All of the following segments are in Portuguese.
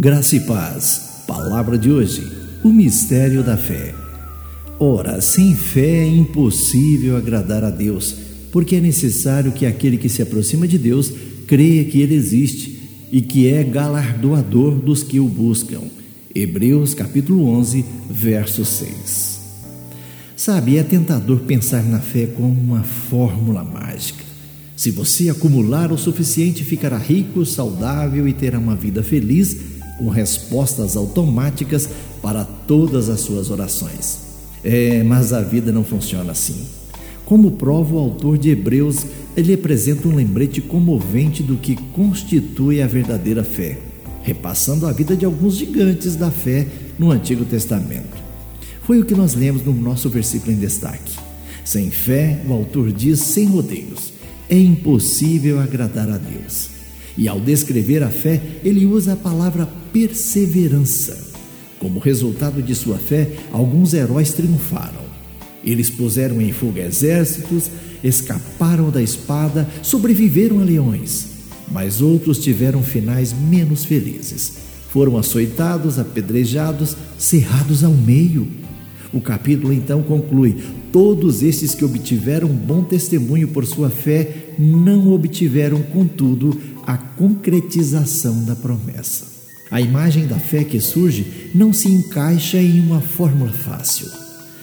Graça e paz. Palavra de hoje: o mistério da fé. Ora, sem fé é impossível agradar a Deus, porque é necessário que aquele que se aproxima de Deus creia que ele existe e que é galardoador dos que o buscam. Hebreus capítulo 11, verso 6. Sabe, é tentador pensar na fé como uma fórmula mágica. Se você acumular o suficiente, ficará rico, saudável e terá uma vida feliz com respostas automáticas para todas as suas orações. É, mas a vida não funciona assim. Como prova o autor de Hebreus, ele apresenta um lembrete comovente do que constitui a verdadeira fé, repassando a vida de alguns gigantes da fé no Antigo Testamento. Foi o que nós lemos no nosso versículo em destaque. Sem fé, o autor diz sem rodeios, é impossível agradar a Deus. E ao descrever a fé, ele usa a palavra perseverança. Como resultado de sua fé, alguns heróis triunfaram. Eles puseram em fuga exércitos, escaparam da espada, sobreviveram a leões. Mas outros tiveram finais menos felizes. Foram açoitados, apedrejados, cerrados ao meio. O capítulo então conclui: Todos esses que obtiveram bom testemunho por sua fé não obtiveram, contudo, a concretização da promessa. A imagem da fé que surge não se encaixa em uma fórmula fácil.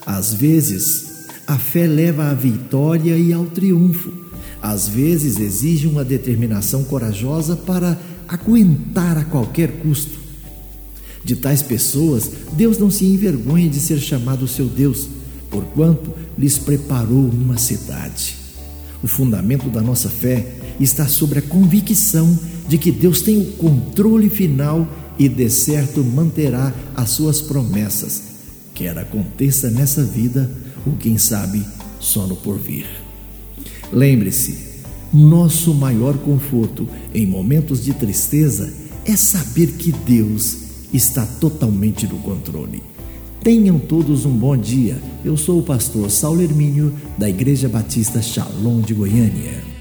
Às vezes, a fé leva à vitória e ao triunfo. Às vezes, exige uma determinação corajosa para aguentar a qualquer custo. De tais pessoas, Deus não se envergonha de ser chamado seu Deus, porquanto lhes preparou uma cidade. O fundamento da nossa fé está sobre a convicção de que Deus tem o controle final e, de certo, manterá as suas promessas, quer aconteça nessa vida ou, quem sabe, só no porvir. Lembre-se, nosso maior conforto em momentos de tristeza é saber que Deus está totalmente no controle. Tenham todos um bom dia. Eu sou o pastor Saulo Hermínio, da Igreja Batista Shalom de Goiânia.